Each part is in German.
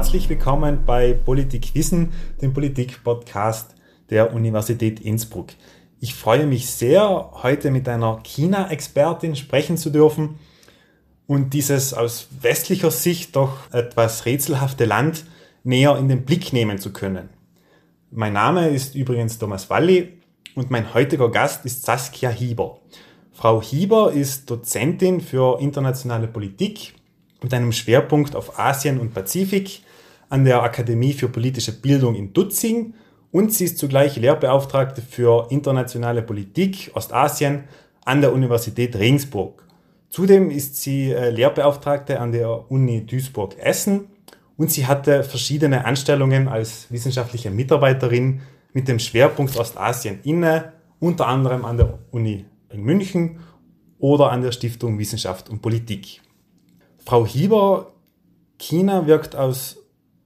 herzlich willkommen bei Politik Wissen, dem Politik-Podcast der Universität Innsbruck. Ich freue mich sehr, heute mit einer China-Expertin sprechen zu dürfen und dieses aus westlicher Sicht doch etwas rätselhafte Land näher in den Blick nehmen zu können. Mein Name ist übrigens Thomas Walli und mein heutiger Gast ist Saskia Hieber. Frau Hieber ist Dozentin für internationale Politik mit einem Schwerpunkt auf Asien und Pazifik an der Akademie für politische Bildung in Dutzing und sie ist zugleich Lehrbeauftragte für internationale Politik Ostasien an der Universität Regensburg. Zudem ist sie äh, Lehrbeauftragte an der Uni Duisburg-Essen und sie hatte verschiedene Anstellungen als wissenschaftliche Mitarbeiterin mit dem Schwerpunkt Ostasien inne, unter anderem an der Uni in München oder an der Stiftung Wissenschaft und Politik. Frau Hieber, China wirkt aus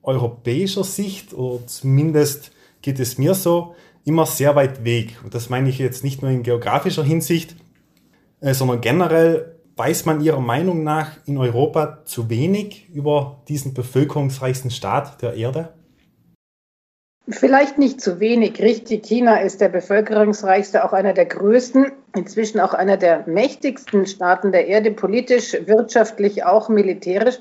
europäischer Sicht, oder zumindest geht es mir so, immer sehr weit weg. Und das meine ich jetzt nicht nur in geografischer Hinsicht, äh, sondern generell weiß man Ihrer Meinung nach in Europa zu wenig über diesen bevölkerungsreichsten Staat der Erde? Vielleicht nicht zu wenig. Richtig, China ist der bevölkerungsreichste, auch einer der größten, inzwischen auch einer der mächtigsten Staaten der Erde, politisch, wirtschaftlich, auch militärisch.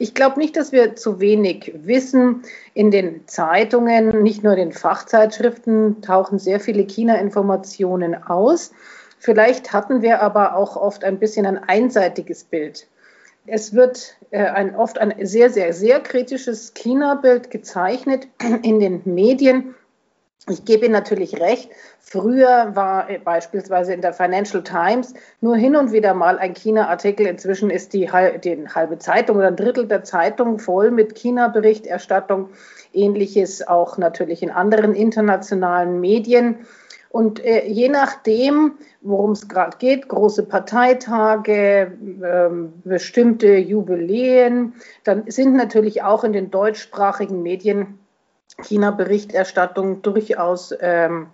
Ich glaube nicht, dass wir zu wenig wissen. In den Zeitungen, nicht nur in den Fachzeitschriften, tauchen sehr viele China-Informationen aus. Vielleicht hatten wir aber auch oft ein bisschen ein einseitiges Bild. Es wird äh, ein, oft ein sehr, sehr, sehr kritisches China-Bild gezeichnet in den Medien. Ich gebe Ihnen natürlich recht. Früher war äh, beispielsweise in der Financial Times nur hin und wieder mal ein China-Artikel. Inzwischen ist die, die halbe Zeitung oder ein Drittel der Zeitung voll mit China-Berichterstattung. Ähnliches auch natürlich in anderen internationalen Medien. Und äh, je nachdem, worum es gerade geht, große Parteitage, äh, bestimmte Jubiläen, dann sind natürlich auch in den deutschsprachigen Medien China-Berichterstattung durchaus ähm,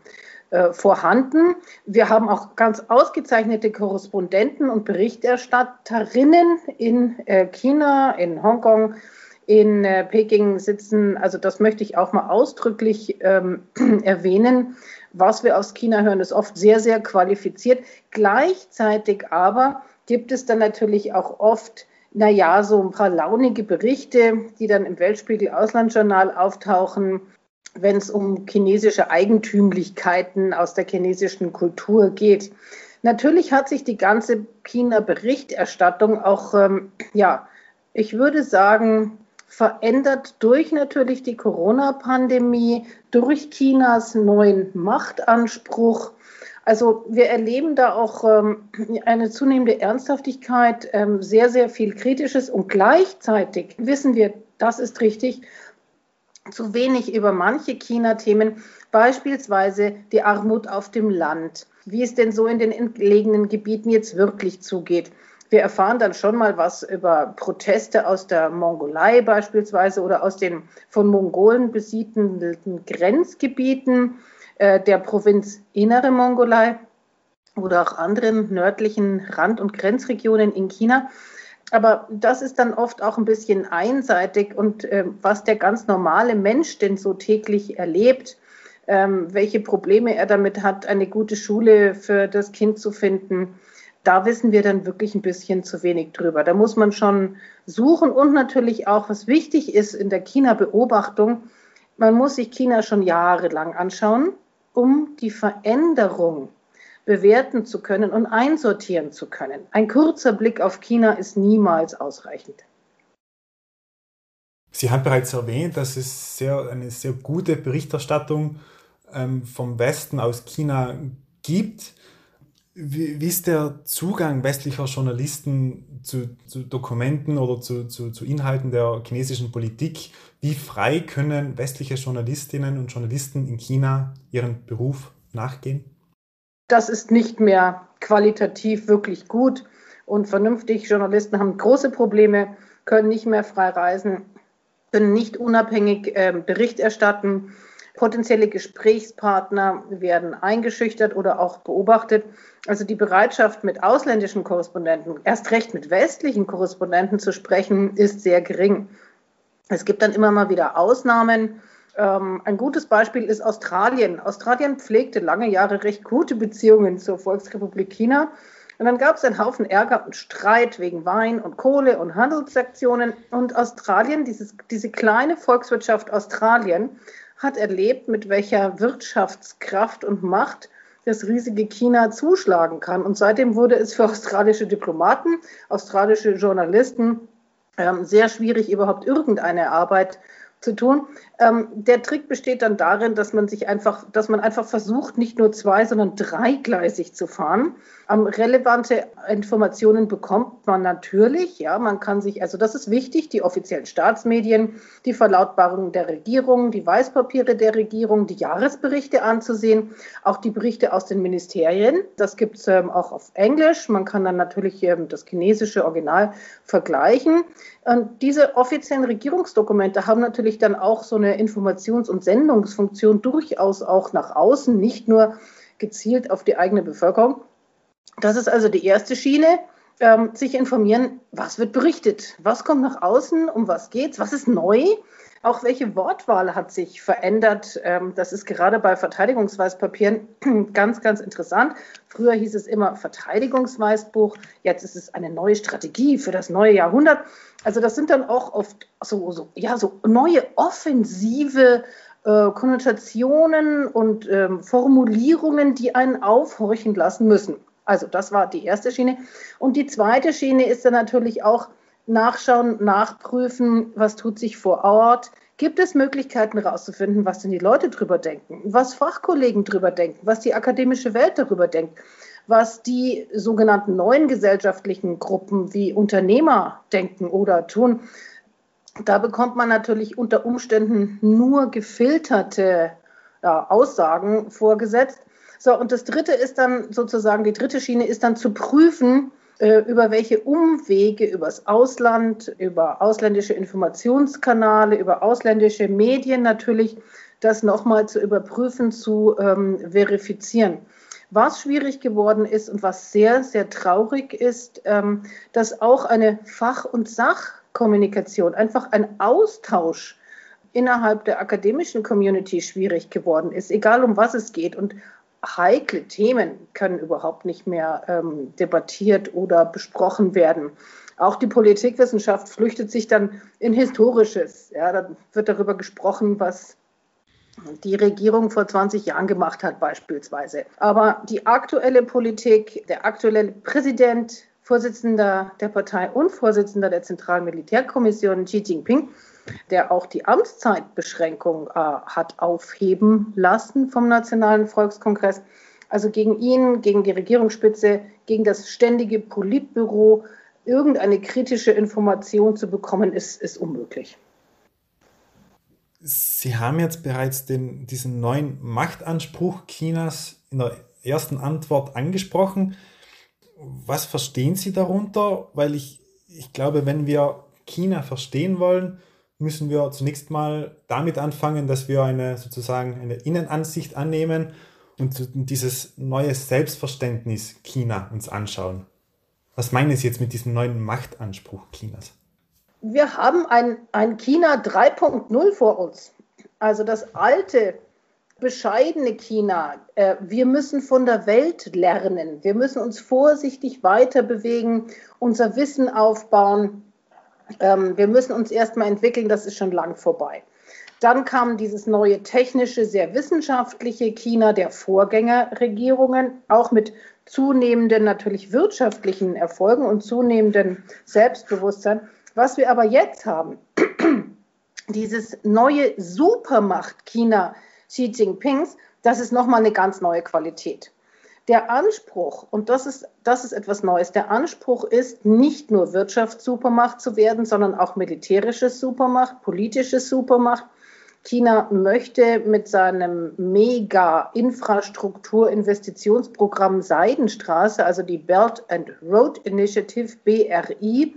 äh, vorhanden. Wir haben auch ganz ausgezeichnete Korrespondenten und Berichterstatterinnen in äh, China, in Hongkong, in äh, Peking sitzen. Also das möchte ich auch mal ausdrücklich ähm, erwähnen was wir aus China hören, ist oft sehr, sehr qualifiziert. Gleichzeitig aber gibt es dann natürlich auch oft, naja, so ein paar launige Berichte, die dann im Weltspiegel Auslandsjournal auftauchen, wenn es um chinesische Eigentümlichkeiten aus der chinesischen Kultur geht. Natürlich hat sich die ganze China-Berichterstattung auch, ähm, ja, ich würde sagen, verändert durch natürlich die Corona-Pandemie, durch Chinas neuen Machtanspruch. Also wir erleben da auch ähm, eine zunehmende Ernsthaftigkeit, ähm, sehr, sehr viel Kritisches und gleichzeitig wissen wir, das ist richtig, zu wenig über manche China-Themen, beispielsweise die Armut auf dem Land, wie es denn so in den entlegenen Gebieten jetzt wirklich zugeht. Wir erfahren dann schon mal was über Proteste aus der Mongolei beispielsweise oder aus den von Mongolen besiedelten Grenzgebieten äh, der Provinz Innere Mongolei oder auch anderen nördlichen Rand- und Grenzregionen in China. Aber das ist dann oft auch ein bisschen einseitig und äh, was der ganz normale Mensch denn so täglich erlebt, ähm, welche Probleme er damit hat, eine gute Schule für das Kind zu finden, da wissen wir dann wirklich ein bisschen zu wenig drüber. Da muss man schon suchen und natürlich auch, was wichtig ist in der China-Beobachtung, man muss sich China schon jahrelang anschauen, um die Veränderung bewerten zu können und einsortieren zu können. Ein kurzer Blick auf China ist niemals ausreichend. Sie haben bereits erwähnt, dass es sehr, eine sehr gute Berichterstattung ähm, vom Westen aus China gibt. Wie, wie, ist der Zugang westlicher Journalisten zu, zu Dokumenten oder zu, zu, zu, Inhalten der chinesischen Politik? Wie frei können westliche Journalistinnen und Journalisten in China ihren Beruf nachgehen? Das ist nicht mehr qualitativ wirklich gut und vernünftig. Journalisten haben große Probleme, können nicht mehr frei reisen, können nicht unabhängig äh, Bericht erstatten Potenzielle Gesprächspartner werden eingeschüchtert oder auch beobachtet. Also die Bereitschaft, mit ausländischen Korrespondenten, erst recht mit westlichen Korrespondenten zu sprechen, ist sehr gering. Es gibt dann immer mal wieder Ausnahmen. Ähm, ein gutes Beispiel ist Australien. Australien pflegte lange Jahre recht gute Beziehungen zur Volksrepublik China. Und dann gab es einen Haufen Ärger und Streit wegen Wein und Kohle und Handelssektionen. Und Australien, dieses, diese kleine Volkswirtschaft Australien, hat erlebt, mit welcher Wirtschaftskraft und Macht das riesige China zuschlagen kann. Und seitdem wurde es für australische Diplomaten, australische Journalisten ähm, sehr schwierig, überhaupt irgendeine Arbeit zu tun. Ähm, der Trick besteht dann darin, dass man sich einfach, dass man einfach versucht, nicht nur zwei, sondern dreigleisig zu fahren. Ähm, relevante Informationen bekommt man natürlich. Ja, man kann sich, also das ist wichtig, die offiziellen Staatsmedien, die Verlautbarungen der Regierung, die Weißpapiere der Regierung, die Jahresberichte anzusehen, auch die Berichte aus den Ministerien. Das gibt es ähm, auch auf Englisch. Man kann dann natürlich ähm, das chinesische Original vergleichen. Und diese offiziellen Regierungsdokumente haben natürlich dann auch so eine Informations- und Sendungsfunktion durchaus auch nach außen, nicht nur gezielt auf die eigene Bevölkerung. Das ist also die erste Schiene, ähm, sich informieren, was wird berichtet, was kommt nach außen, um was geht's, was ist neu, auch welche Wortwahl hat sich verändert. Ähm, das ist gerade bei Verteidigungsweißpapieren ganz, ganz interessant. Früher hieß es immer Verteidigungsweißbuch, jetzt ist es eine neue Strategie für das neue Jahrhundert. Also das sind dann auch oft so, so ja, so neue offensive äh, Konnotationen und ähm, Formulierungen, die einen aufhorchen lassen müssen. Also das war die erste Schiene. Und die zweite Schiene ist dann natürlich auch nachschauen, nachprüfen, was tut sich vor Ort. Gibt es Möglichkeiten herauszufinden, was denn die Leute drüber denken, was Fachkollegen drüber denken, was die akademische Welt darüber denkt, was die sogenannten neuen gesellschaftlichen Gruppen wie Unternehmer denken oder tun. Da bekommt man natürlich unter Umständen nur gefilterte ja, Aussagen vorgesetzt. So, und das dritte ist dann sozusagen, die dritte Schiene ist dann zu prüfen, äh, über welche Umwege, übers Ausland, über ausländische Informationskanäle, über ausländische Medien natürlich, das nochmal zu überprüfen, zu ähm, verifizieren. Was schwierig geworden ist und was sehr, sehr traurig ist, ähm, dass auch eine Fach- und Sachkommunikation, einfach ein Austausch innerhalb der akademischen Community schwierig geworden ist, egal um was es geht. Und heikle Themen können überhaupt nicht mehr ähm, debattiert oder besprochen werden. Auch die Politikwissenschaft flüchtet sich dann in Historisches. Ja, dann wird darüber gesprochen, was die Regierung vor 20 Jahren gemacht hat beispielsweise. Aber die aktuelle Politik, der aktuelle Präsident, Vorsitzender der Partei und Vorsitzender der Zentralen Militärkommission Xi Jinping der auch die Amtszeitbeschränkung äh, hat aufheben lassen vom Nationalen Volkskongress. Also gegen ihn, gegen die Regierungsspitze, gegen das ständige Politbüro irgendeine kritische Information zu bekommen, ist, ist unmöglich. Sie haben jetzt bereits den, diesen neuen Machtanspruch Chinas in der ersten Antwort angesprochen. Was verstehen Sie darunter? Weil ich, ich glaube, wenn wir China verstehen wollen, müssen wir zunächst mal damit anfangen, dass wir eine sozusagen eine Innenansicht annehmen und dieses neue Selbstverständnis China uns anschauen. Was meinen Sie jetzt mit diesem neuen Machtanspruch Chinas? Wir haben ein, ein China 3.0 vor uns. Also das alte, bescheidene China. Äh, wir müssen von der Welt lernen. Wir müssen uns vorsichtig weiter bewegen, unser Wissen aufbauen ähm, wir müssen uns erstmal entwickeln, das ist schon lang vorbei. Dann kam dieses neue technische, sehr wissenschaftliche China der Vorgängerregierungen, auch mit zunehmenden natürlich wirtschaftlichen Erfolgen und zunehmendem Selbstbewusstsein. Was wir aber jetzt haben, dieses neue Supermacht China Xi Jinpings, das ist nochmal eine ganz neue Qualität. Der Anspruch, und das ist, das ist etwas Neues, der Anspruch ist, nicht nur Wirtschaftssupermacht zu werden, sondern auch militärische Supermacht, politische Supermacht. China möchte mit seinem Mega-Infrastrukturinvestitionsprogramm Seidenstraße, also die Belt and Road Initiative BRI,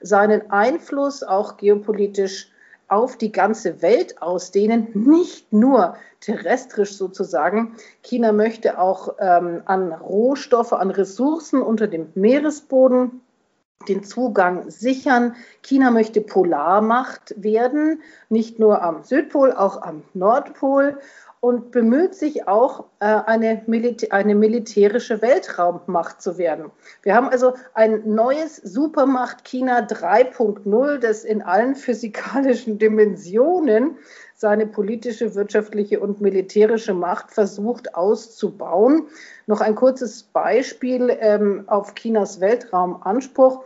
seinen Einfluss auch geopolitisch auf die ganze Welt ausdehnen, nicht nur terrestrisch sozusagen. China möchte auch ähm, an Rohstoffe, an Ressourcen unter dem Meeresboden den Zugang sichern. China möchte Polarmacht werden, nicht nur am Südpol, auch am Nordpol und bemüht sich auch, äh, eine, Militä eine militärische Weltraummacht zu werden. Wir haben also ein neues Supermacht China 3.0, das in allen physikalischen Dimensionen seine politische, wirtschaftliche und militärische Macht versucht auszubauen. Noch ein kurzes Beispiel ähm, auf Chinas Weltraumanspruch.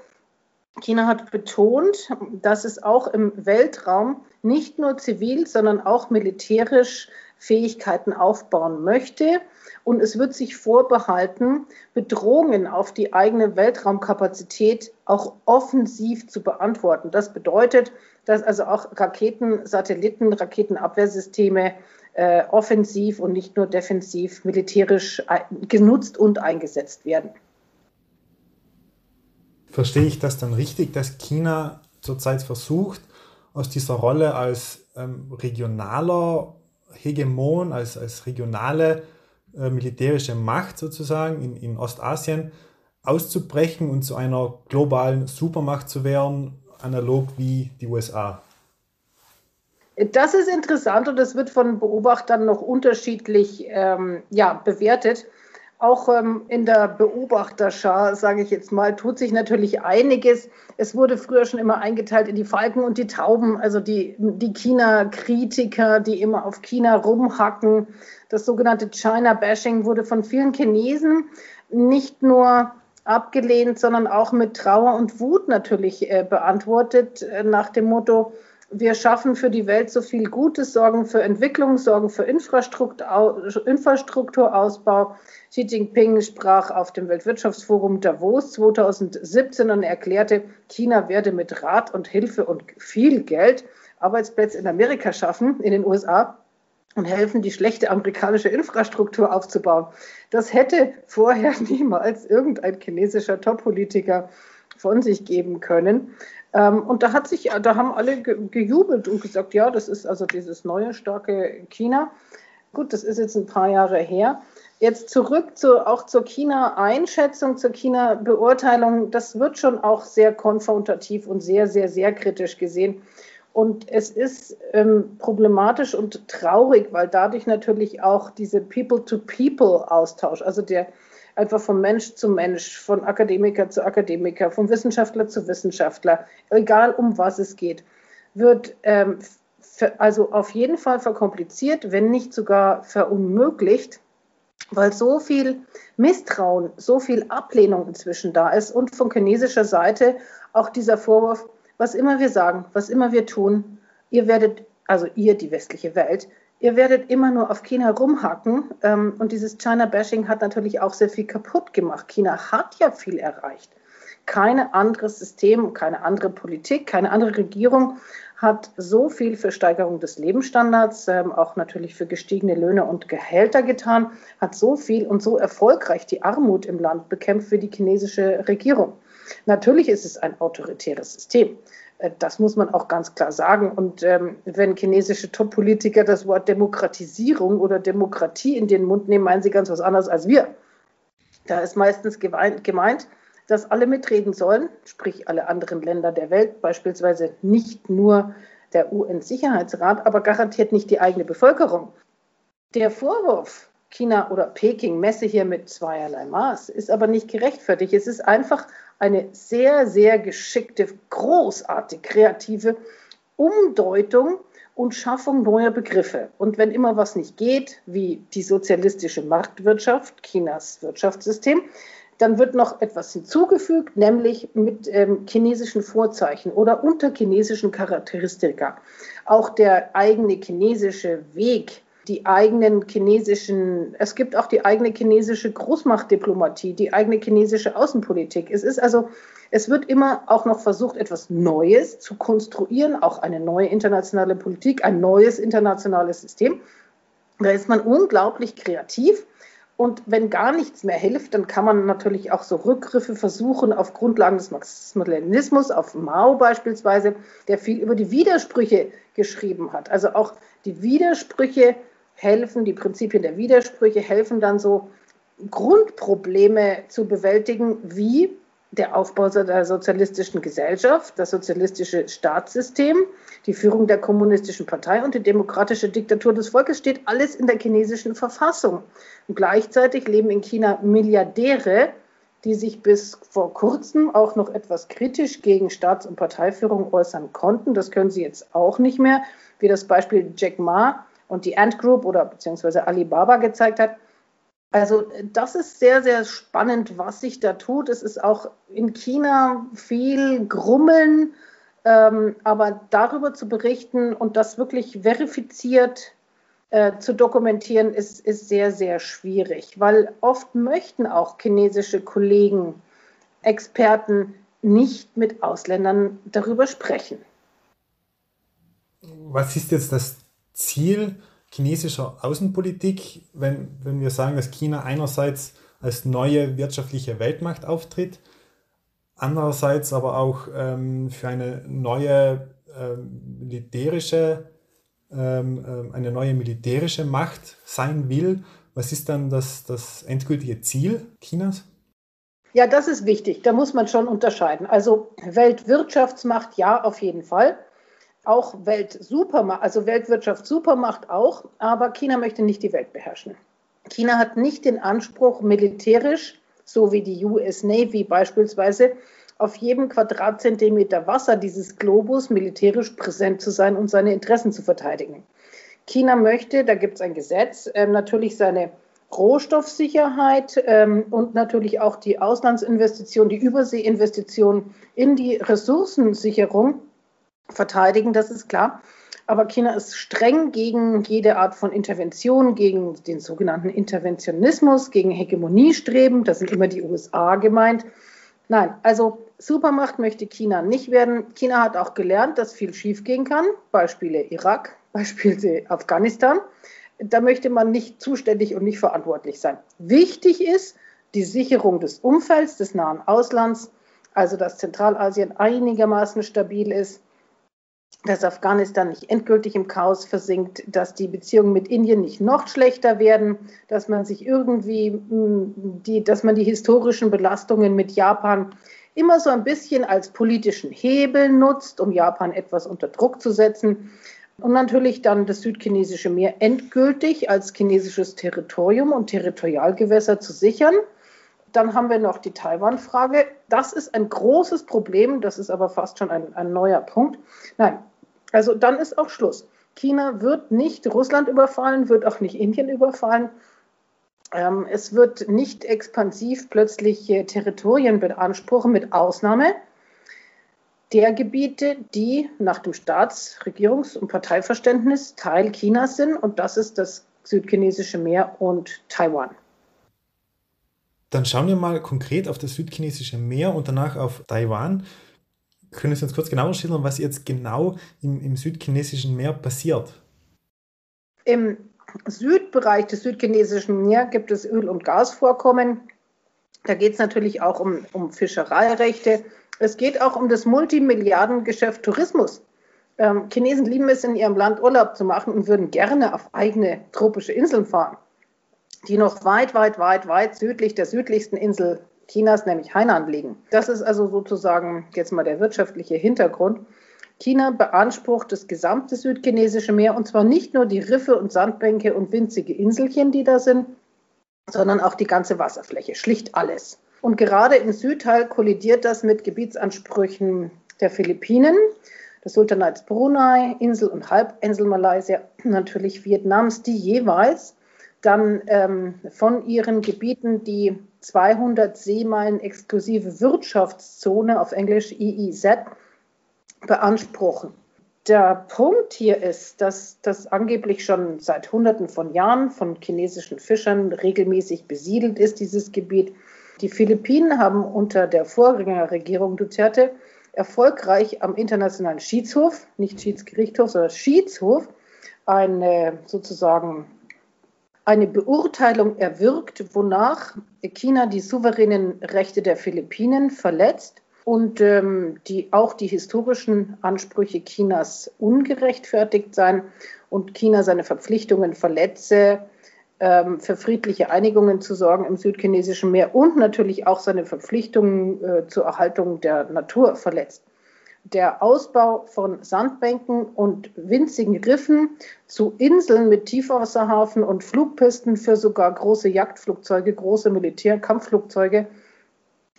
China hat betont, dass es auch im Weltraum nicht nur zivil, sondern auch militärisch Fähigkeiten aufbauen möchte. Und es wird sich vorbehalten, Bedrohungen auf die eigene Weltraumkapazität auch offensiv zu beantworten. Das bedeutet, dass also auch Raketen, Satelliten, Raketenabwehrsysteme äh, offensiv und nicht nur defensiv militärisch genutzt und eingesetzt werden. Verstehe ich das dann richtig, dass China zurzeit versucht, aus dieser Rolle als ähm, regionaler Hegemon, als, als regionale äh, militärische Macht sozusagen in, in Ostasien auszubrechen und zu einer globalen Supermacht zu werden, analog wie die USA? Das ist interessant und das wird von Beobachtern noch unterschiedlich ähm, ja, bewertet. Auch ähm, in der Beobachterschar, sage ich jetzt mal, tut sich natürlich einiges. Es wurde früher schon immer eingeteilt in die Falken und die Tauben, also die, die China-Kritiker, die immer auf China rumhacken. Das sogenannte China-Bashing wurde von vielen Chinesen nicht nur abgelehnt, sondern auch mit Trauer und Wut natürlich äh, beantwortet, äh, nach dem Motto, wir schaffen für die Welt so viel Gutes, sorgen für Entwicklung, sorgen für Infrastrukturausbau. Xi Jinping sprach auf dem Weltwirtschaftsforum Davos 2017 und erklärte, China werde mit Rat und Hilfe und viel Geld Arbeitsplätze in Amerika schaffen, in den USA und helfen, die schlechte amerikanische Infrastruktur aufzubauen. Das hätte vorher niemals irgendein chinesischer Top-Politiker von sich geben können. Ähm, und da hat sich, da haben alle gejubelt und gesagt, ja, das ist also dieses neue starke China. Gut, das ist jetzt ein paar Jahre her. Jetzt zurück zu, auch zur China-Einschätzung, zur China-Beurteilung. Das wird schon auch sehr konfrontativ und sehr, sehr, sehr kritisch gesehen. Und es ist ähm, problematisch und traurig, weil dadurch natürlich auch diese People-to-People-Austausch, also der einfach von Mensch zu Mensch, von Akademiker zu Akademiker, von Wissenschaftler zu Wissenschaftler, egal um was es geht, wird ähm, also auf jeden Fall verkompliziert, wenn nicht sogar verunmöglicht, weil so viel Misstrauen, so viel Ablehnung inzwischen da ist und von chinesischer Seite auch dieser Vorwurf, was immer wir sagen, was immer wir tun, ihr werdet, also ihr, die westliche Welt, ihr werdet immer nur auf China rumhacken. Ähm, und dieses China-Bashing hat natürlich auch sehr viel kaputt gemacht. China hat ja viel erreicht. Kein anderes System, keine andere Politik, keine andere Regierung hat so viel für Steigerung des Lebensstandards, ähm, auch natürlich für gestiegene Löhne und Gehälter getan, hat so viel und so erfolgreich die Armut im Land bekämpft wie die chinesische Regierung. Natürlich ist es ein autoritäres System. Äh, das muss man auch ganz klar sagen. Und ähm, wenn chinesische Top-Politiker das Wort Demokratisierung oder Demokratie in den Mund nehmen, meinen sie ganz was anderes als wir. Da ist meistens gemeint, dass alle mitreden sollen, sprich alle anderen Länder der Welt, beispielsweise nicht nur der UN-Sicherheitsrat, aber garantiert nicht die eigene Bevölkerung. Der Vorwurf, China oder Peking messe hier mit zweierlei Maß, ist aber nicht gerechtfertigt. Es ist einfach eine sehr, sehr geschickte, großartig kreative Umdeutung und Schaffung neuer Begriffe. Und wenn immer was nicht geht, wie die sozialistische Marktwirtschaft, Chinas Wirtschaftssystem, dann wird noch etwas hinzugefügt, nämlich mit ähm, chinesischen Vorzeichen oder unter chinesischen Charakteristika. Auch der eigene chinesische Weg die eigenen chinesischen, es gibt auch die eigene chinesische Großmachtdiplomatie, die eigene chinesische Außenpolitik. Es ist also, es wird immer auch noch versucht, etwas Neues zu konstruieren, auch eine neue internationale Politik, ein neues internationales System. Da ist man unglaublich kreativ. Und wenn gar nichts mehr hilft, dann kann man natürlich auch so Rückgriffe versuchen auf Grundlagen des Marxismus-Leninismus, auf Mao beispielsweise, der viel über die Widersprüche geschrieben hat. Also auch die Widersprüche helfen, die Prinzipien der Widersprüche helfen dann so Grundprobleme zu bewältigen, wie der Aufbau der sozialistischen Gesellschaft, das sozialistische Staatssystem, die Führung der kommunistischen Partei und die demokratische Diktatur des Volkes steht alles in der chinesischen Verfassung. Und gleichzeitig leben in China Milliardäre, die sich bis vor kurzem auch noch etwas kritisch gegen Staats- und Parteiführung äußern konnten. Das können sie jetzt auch nicht mehr, wie das Beispiel Jack Ma und die Ant Group oder beziehungsweise Alibaba gezeigt hat. Also das ist sehr, sehr spannend, was sich da tut. Es ist auch in China viel Grummeln, ähm, aber darüber zu berichten und das wirklich verifiziert äh, zu dokumentieren, ist, ist sehr, sehr schwierig, weil oft möchten auch chinesische Kollegen, Experten nicht mit Ausländern darüber sprechen. Was ist jetzt das Ziel chinesischer Außenpolitik, wenn, wenn wir sagen, dass China einerseits als neue wirtschaftliche Weltmacht auftritt, andererseits aber auch ähm, für eine neue ähm, militärische ähm, ähm, eine neue militärische Macht sein will. Was ist dann das, das endgültige Ziel Chinas? Ja, das ist wichtig. Da muss man schon unterscheiden. Also Weltwirtschaftsmacht ja, auf jeden Fall auch Weltsupermacht, also Weltwirtschaftssupermacht auch, aber China möchte nicht die Welt beherrschen. China hat nicht den Anspruch, militärisch, so wie die US Navy beispielsweise, auf jedem Quadratzentimeter Wasser dieses Globus militärisch präsent zu sein und seine Interessen zu verteidigen. China möchte, da gibt es ein Gesetz, äh, natürlich seine Rohstoffsicherheit ähm, und natürlich auch die Auslandsinvestition, die Überseeinvestition in die Ressourcensicherung verteidigen, das ist klar. Aber China ist streng gegen jede Art von Intervention, gegen den sogenannten Interventionismus, gegen Hegemoniestreben. Da sind immer die USA gemeint. Nein, also Supermacht möchte China nicht werden. China hat auch gelernt, dass viel schiefgehen kann. Beispiele Irak, Beispiele Afghanistan. Da möchte man nicht zuständig und nicht verantwortlich sein. Wichtig ist die Sicherung des Umfelds des nahen Auslands, also dass Zentralasien einigermaßen stabil ist, dass Afghanistan nicht endgültig im Chaos versinkt, dass die Beziehungen mit Indien nicht noch schlechter werden, dass man sich irgendwie, hm, die, dass man die historischen Belastungen mit Japan immer so ein bisschen als politischen Hebel nutzt, um Japan etwas unter Druck zu setzen. Und natürlich dann das südchinesische Meer endgültig als chinesisches Territorium und Territorialgewässer zu sichern. Dann haben wir noch die Taiwan-Frage. Das ist ein großes Problem, das ist aber fast schon ein, ein neuer Punkt. Nein, also dann ist auch Schluss. China wird nicht Russland überfallen, wird auch nicht Indien überfallen. Ähm, es wird nicht expansiv plötzlich Territorien beanspruchen, mit Ausnahme der Gebiete, die nach dem Staats-, Regierungs- und Parteiverständnis Teil Chinas sind. Und das ist das südchinesische Meer und Taiwan. Dann schauen wir mal konkret auf das südchinesische Meer und danach auf Taiwan. Können Sie uns kurz genauer schildern, was jetzt genau im, im südchinesischen Meer passiert? Im Südbereich des südchinesischen Meeres gibt es Öl- und Gasvorkommen. Da geht es natürlich auch um, um Fischereirechte. Es geht auch um das Multimilliardengeschäft Tourismus. Ähm, Chinesen lieben es, in ihrem Land Urlaub zu machen und würden gerne auf eigene tropische Inseln fahren, die noch weit, weit, weit, weit südlich der südlichsten Insel Chinas, nämlich Hainan, liegen. Das ist also sozusagen jetzt mal der wirtschaftliche Hintergrund. China beansprucht das gesamte südchinesische Meer und zwar nicht nur die Riffe und Sandbänke und winzige Inselchen, die da sind, sondern auch die ganze Wasserfläche, schlicht alles. Und gerade im Südteil kollidiert das mit Gebietsansprüchen der Philippinen, des Sultanats Brunei, Insel- und Halbinsel Malaysia, natürlich Vietnams, die jeweils dann ähm, von ihren Gebieten die 200 Seemeilen exklusive Wirtschaftszone auf Englisch EEZ beanspruchen. Der Punkt hier ist, dass das angeblich schon seit Hunderten von Jahren von chinesischen Fischern regelmäßig besiedelt ist, dieses Gebiet. Die Philippinen haben unter der Vorgängerregierung Duterte erfolgreich am Internationalen Schiedshof, nicht Schiedsgerichtshof, sondern Schiedshof, eine sozusagen eine Beurteilung erwirkt, wonach China die souveränen Rechte der Philippinen verletzt und ähm, die auch die historischen Ansprüche Chinas ungerechtfertigt seien und China seine Verpflichtungen verletze, ähm, für friedliche Einigungen zu sorgen im südchinesischen Meer und natürlich auch seine Verpflichtungen äh, zur Erhaltung der Natur verletzt. Der Ausbau von Sandbänken und winzigen Riffen zu Inseln mit Tiefwasserhafen und Flugpisten für sogar große Jagdflugzeuge, große Militärkampfflugzeuge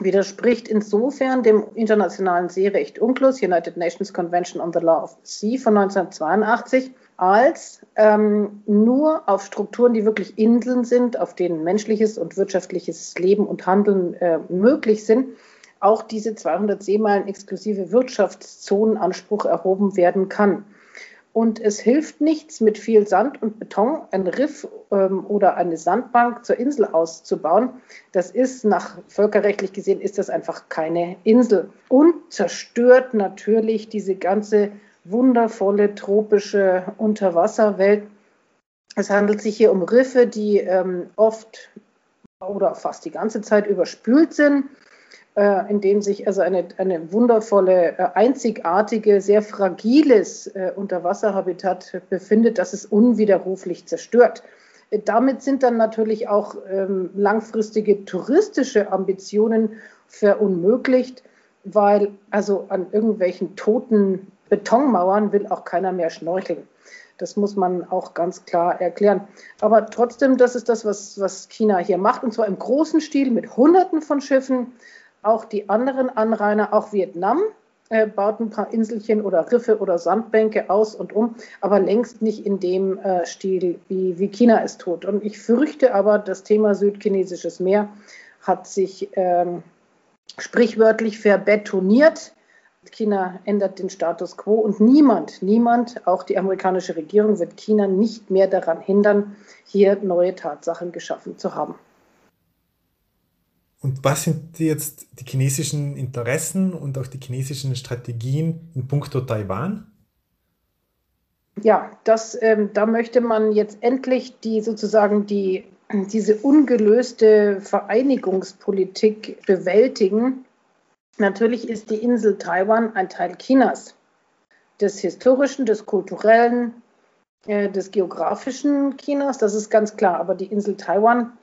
widerspricht insofern dem internationalen Seerecht UNCLOS, United Nations Convention on the Law of the Sea von 1982, als ähm, nur auf Strukturen, die wirklich Inseln sind, auf denen menschliches und wirtschaftliches Leben und Handeln äh, möglich sind, auch diese 200 Seemeilen exklusive Wirtschaftszonenanspruch erhoben werden kann. Und es hilft nichts, mit viel Sand und Beton ein Riff ähm, oder eine Sandbank zur Insel auszubauen. Das ist nach völkerrechtlich gesehen ist das einfach keine Insel und zerstört natürlich diese ganze wundervolle tropische Unterwasserwelt. Es handelt sich hier um Riffe, die ähm, oft oder fast die ganze Zeit überspült sind, in denen sich also eine, eine wundervolle, äh, einzigartige, sehr fragiles äh, Unterwasserhabitat befindet, das es unwiderruflich zerstört. Äh, damit sind dann natürlich auch ähm, langfristige touristische Ambitionen verunmöglicht, weil also an irgendwelchen toten Betonmauern will auch keiner mehr schnorcheln. Das muss man auch ganz klar erklären. Aber trotzdem, das ist das, was, was China hier macht, und zwar im großen Stil mit Hunderten von Schiffen. Auch die anderen Anrainer, auch Vietnam, äh, baut ein paar Inselchen oder Riffe oder Sandbänke aus und um, aber längst nicht in dem äh, Stil, wie, wie China es tut. Und ich fürchte aber, das Thema südchinesisches Meer hat sich ähm, sprichwörtlich verbetoniert. China ändert den Status quo und niemand, niemand, auch die amerikanische Regierung, wird China nicht mehr daran hindern, hier neue Tatsachen geschaffen zu haben. Und was sind jetzt die chinesischen Interessen und auch die chinesischen Strategien in puncto Taiwan? Ja, das, ähm, da möchte man jetzt endlich die sozusagen die, diese ungelöste Vereinigungspolitik bewältigen, Natürlich ist die Insel Taiwan ein Teil Chinas, des historischen, des kulturellen, äh, des geografischen Chinas, das ist ganz klar. Aber die Insel Taiwan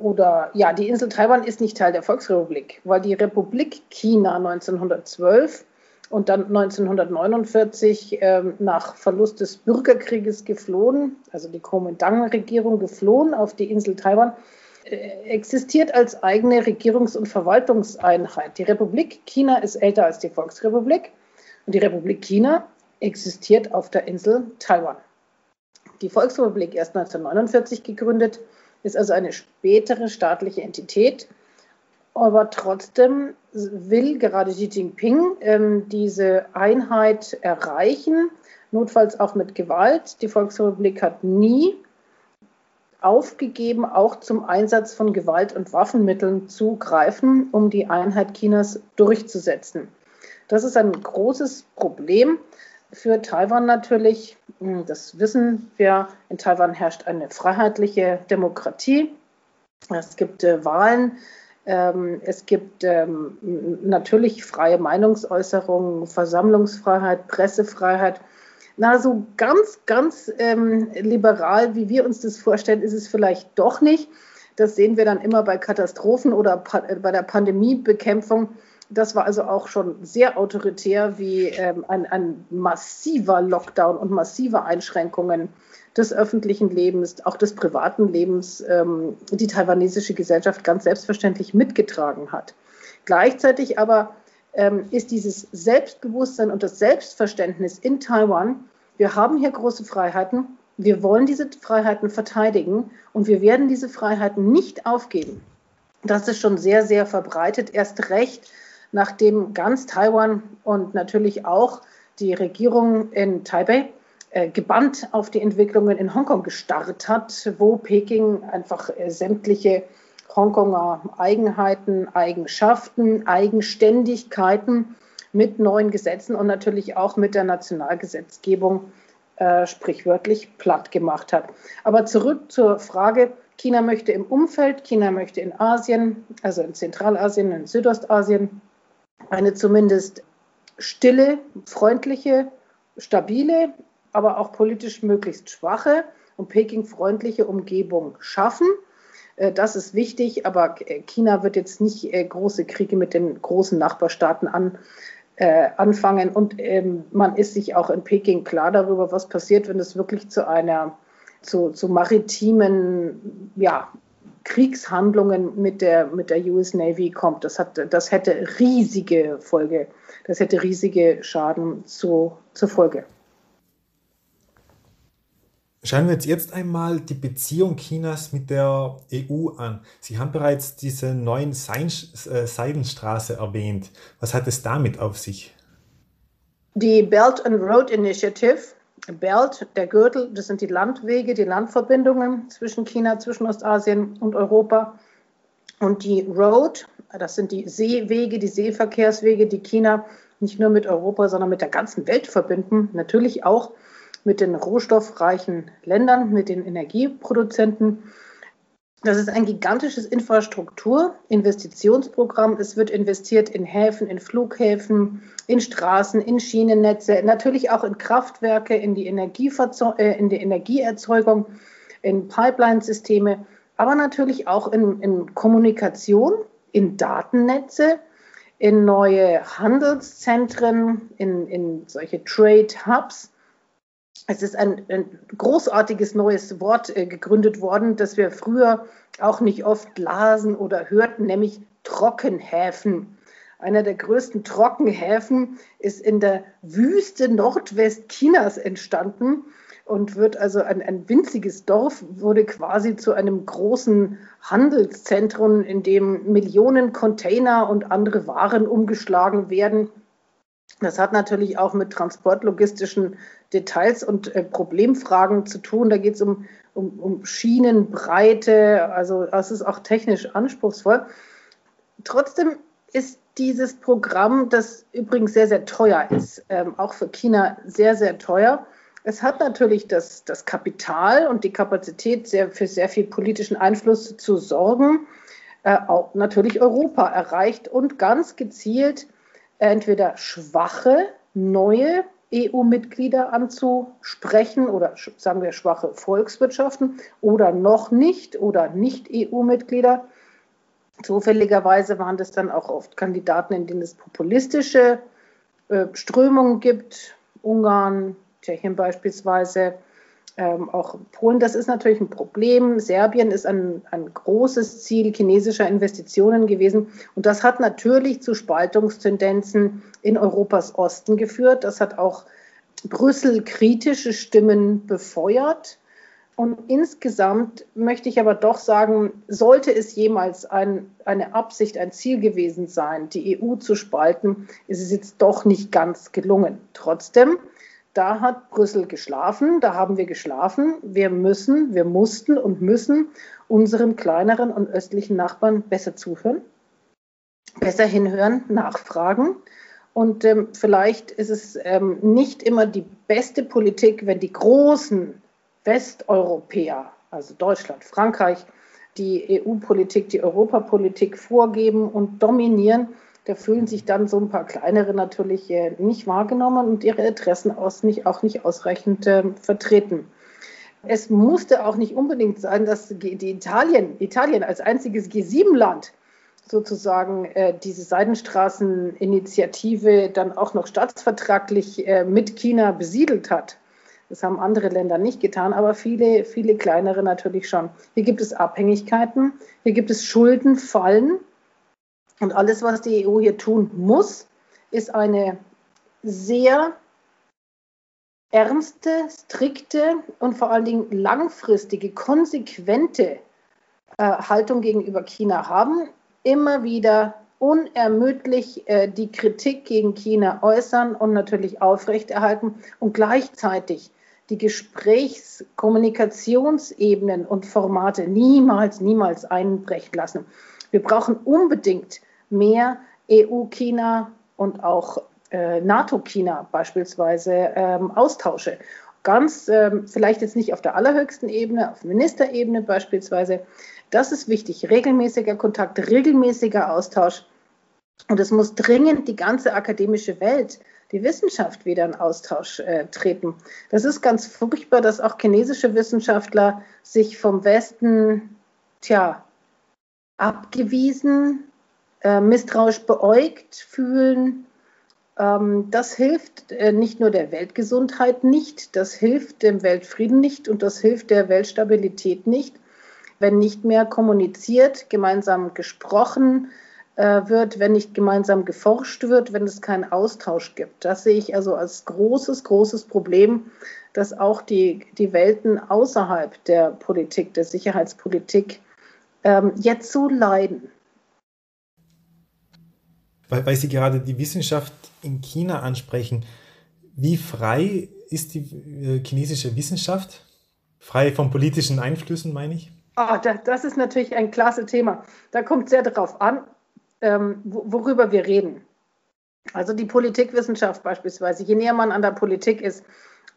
oder ja, die Insel Taiwan ist nicht Teil der Volksrepublik, weil die Republik China 1912 und dann 1949 äh, nach Verlust des Bürgerkrieges geflohen, also die Kuomintang-Regierung geflohen auf die Insel Taiwan äh, existiert als eigene Regierungs- und Verwaltungseinheit. Die Republik China ist älter als die Volksrepublik und die Republik China existiert auf der Insel Taiwan. Die Volksrepublik erst 1949 gegründet, ist also eine spätere staatliche Entität. Aber trotzdem will gerade Xi Jinping ähm, diese Einheit erreichen, notfalls auch mit Gewalt. Die Volksrepublik hat nie aufgegeben, auch zum Einsatz von Gewalt und Waffenmitteln zu greifen, um die Einheit Chinas durchzusetzen. Das ist ein großes Problem für Taiwan natürlich. Das wissen wir. In Taiwan herrscht eine freiheitliche Demokratie. Es gibt äh, Wahlen. Ähm, es gibt ähm, natürlich freie Meinungsäußerung, Versammlungsfreiheit, Pressefreiheit. Na, so ganz, ganz ähm, liberal, wie wir uns das vorstellen, ist es vielleicht doch nicht. Das sehen wir dann immer bei Katastrophen oder pa äh, bei der Pandemiebekämpfung. Das war also auch schon sehr autoritär, wie ähm, ein, ein massiver Lockdown und massive Einschränkungen des öffentlichen Lebens, auch des privaten Lebens, ähm, die taiwanesische Gesellschaft ganz selbstverständlich mitgetragen hat. Gleichzeitig aber ähm, ist dieses Selbstbewusstsein und das Selbstverständnis in Taiwan, wir haben hier große Freiheiten, wir wollen diese Freiheiten verteidigen und wir werden diese Freiheiten nicht aufgeben. Das ist schon sehr, sehr verbreitet, erst recht, nachdem ganz Taiwan und natürlich auch die Regierung in Taipei äh, gebannt auf die Entwicklungen in Hongkong gestarrt hat, wo Peking einfach äh, sämtliche Hongkonger Eigenheiten, Eigenschaften, Eigenständigkeiten mit neuen Gesetzen und natürlich auch mit der Nationalgesetzgebung äh, sprichwörtlich platt gemacht hat. Aber zurück zur Frage, China möchte im Umfeld, China möchte in Asien, also in Zentralasien, in Südostasien, eine zumindest stille, freundliche, stabile, aber auch politisch möglichst schwache und Peking-freundliche Umgebung schaffen. Äh, das ist wichtig, aber China wird jetzt nicht große Kriege mit den großen Nachbarstaaten an, äh, anfangen. Und ähm, man ist sich auch in Peking klar darüber, was passiert, wenn es wirklich zu einer zu, zu maritimen ja, Kriegshandlungen mit der, mit der US Navy kommt. Das, hat, das hätte riesige Folge, das hätte riesige Schaden zu, zur Folge. Schauen wir uns jetzt einmal die Beziehung Chinas mit der EU an. Sie haben bereits diese neuen äh, Seidenstraße erwähnt. Was hat es damit auf sich? Die Belt and Road Initiative, Belt, der Gürtel, das sind die Landwege, die Landverbindungen zwischen China, zwischen Ostasien und Europa. Und die Road, das sind die Seewege, die Seeverkehrswege, die China nicht nur mit Europa, sondern mit der ganzen Welt verbinden. Natürlich auch mit den rohstoffreichen Ländern, mit den Energieproduzenten. Das ist ein gigantisches Infrastrukturinvestitionsprogramm. Es wird investiert in Häfen, in Flughäfen, in Straßen, in Schienennetze, natürlich auch in Kraftwerke, in die, äh, in die Energieerzeugung, in Pipeline-Systeme, aber natürlich auch in, in Kommunikation, in Datennetze, in neue Handelszentren, in, in solche Trade Hubs es ist ein, ein großartiges neues Wort äh, gegründet worden, das wir früher auch nicht oft lasen oder hörten, nämlich Trockenhäfen. Einer der größten Trockenhäfen ist in der Wüste Nordwestchinas entstanden und wird also ein, ein winziges Dorf, wurde quasi zu einem großen Handelszentrum, in dem Millionen Container und andere Waren umgeschlagen werden das hat natürlich auch mit transportlogistischen Details und äh, Problemfragen zu tun. Da geht es um, um, um Schienenbreite, also das ist auch technisch anspruchsvoll. Trotzdem ist dieses Programm, das übrigens sehr, sehr teuer ist, ähm, auch für China sehr, sehr teuer. Es hat natürlich das, das Kapital und die Kapazität, sehr, für sehr viel politischen Einfluss zu sorgen, äh, auch natürlich Europa erreicht und ganz gezielt entweder schwache, neue EU-Mitglieder anzusprechen oder sagen wir schwache Volkswirtschaften oder noch nicht oder nicht EU-Mitglieder. Zufälligerweise waren das dann auch oft Kandidaten, in denen es populistische äh, Strömungen gibt, Ungarn, Tschechien beispielsweise, ähm, auch Polen, das ist natürlich ein Problem. Serbien ist ein, ein großes Ziel chinesischer Investitionen gewesen. Und das hat natürlich zu Spaltungstendenzen in Europas Osten geführt. Das hat auch Brüssel kritische Stimmen befeuert. Und insgesamt möchte ich aber doch sagen, sollte es jemals ein, eine Absicht, ein Ziel gewesen sein, die EU zu spalten, ist es jetzt doch nicht ganz gelungen. Trotzdem da hat Brüssel geschlafen, da haben wir geschlafen. Wir müssen, wir mussten und müssen unseren kleineren und östlichen Nachbarn besser zuhören, besser hinhören, nachfragen. Und ähm, vielleicht ist es ähm, nicht immer die beste Politik, wenn die großen Westeuropäer, also Deutschland, Frankreich, die EU-Politik, die Europapolitik vorgeben und dominieren, da fühlen sich dann so ein paar kleinere natürlich äh, nicht wahrgenommen und ihre Interessen nicht, auch nicht ausreichend äh, vertreten. Es musste auch nicht unbedingt sein, dass die Italien, Italien als einziges G7-Land sozusagen äh, diese Seidenstraßeninitiative dann auch noch staatsvertraglich äh, mit China besiedelt hat. Das haben andere Länder nicht getan, aber viele, viele kleinere natürlich schon. Hier gibt es Abhängigkeiten, hier gibt es Schuldenfallen, und alles, was die EU hier tun muss, ist eine sehr ernste, strikte und vor allen Dingen langfristige, konsequente äh, Haltung gegenüber China haben. Immer wieder unermüdlich äh, die Kritik gegen China äußern und natürlich aufrechterhalten und gleichzeitig die Gesprächs-, Kommunikationsebenen und Formate niemals, niemals einbrechen lassen. Wir brauchen unbedingt mehr EU-China und auch äh, NATO-China beispielsweise ähm, austausche. Ganz ähm, vielleicht jetzt nicht auf der allerhöchsten Ebene, auf Ministerebene beispielsweise. Das ist wichtig. Regelmäßiger Kontakt, regelmäßiger Austausch. Und es muss dringend die ganze akademische Welt, die Wissenschaft wieder in Austausch äh, treten. Das ist ganz furchtbar, dass auch chinesische Wissenschaftler sich vom Westen, tja, abgewiesen, äh, misstrauisch beäugt fühlen. Ähm, das hilft äh, nicht nur der Weltgesundheit nicht, das hilft dem Weltfrieden nicht und das hilft der Weltstabilität nicht, wenn nicht mehr kommuniziert, gemeinsam gesprochen äh, wird, wenn nicht gemeinsam geforscht wird, wenn es keinen Austausch gibt. Das sehe ich also als großes, großes Problem, dass auch die, die Welten außerhalb der Politik, der Sicherheitspolitik ähm, jetzt so leiden. Weil, weil Sie gerade die Wissenschaft in China ansprechen. Wie frei ist die äh, chinesische Wissenschaft? Frei von politischen Einflüssen, meine ich? Oh, das ist natürlich ein klasse Thema. Da kommt sehr darauf an, ähm, worüber wir reden. Also die Politikwissenschaft beispielsweise, je näher man an der Politik ist,